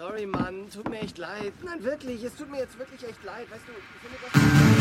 Sorry, Mann. Tut mir echt leid. Nein, wirklich. Es tut mir jetzt wirklich echt leid. Weißt du, ich finde das...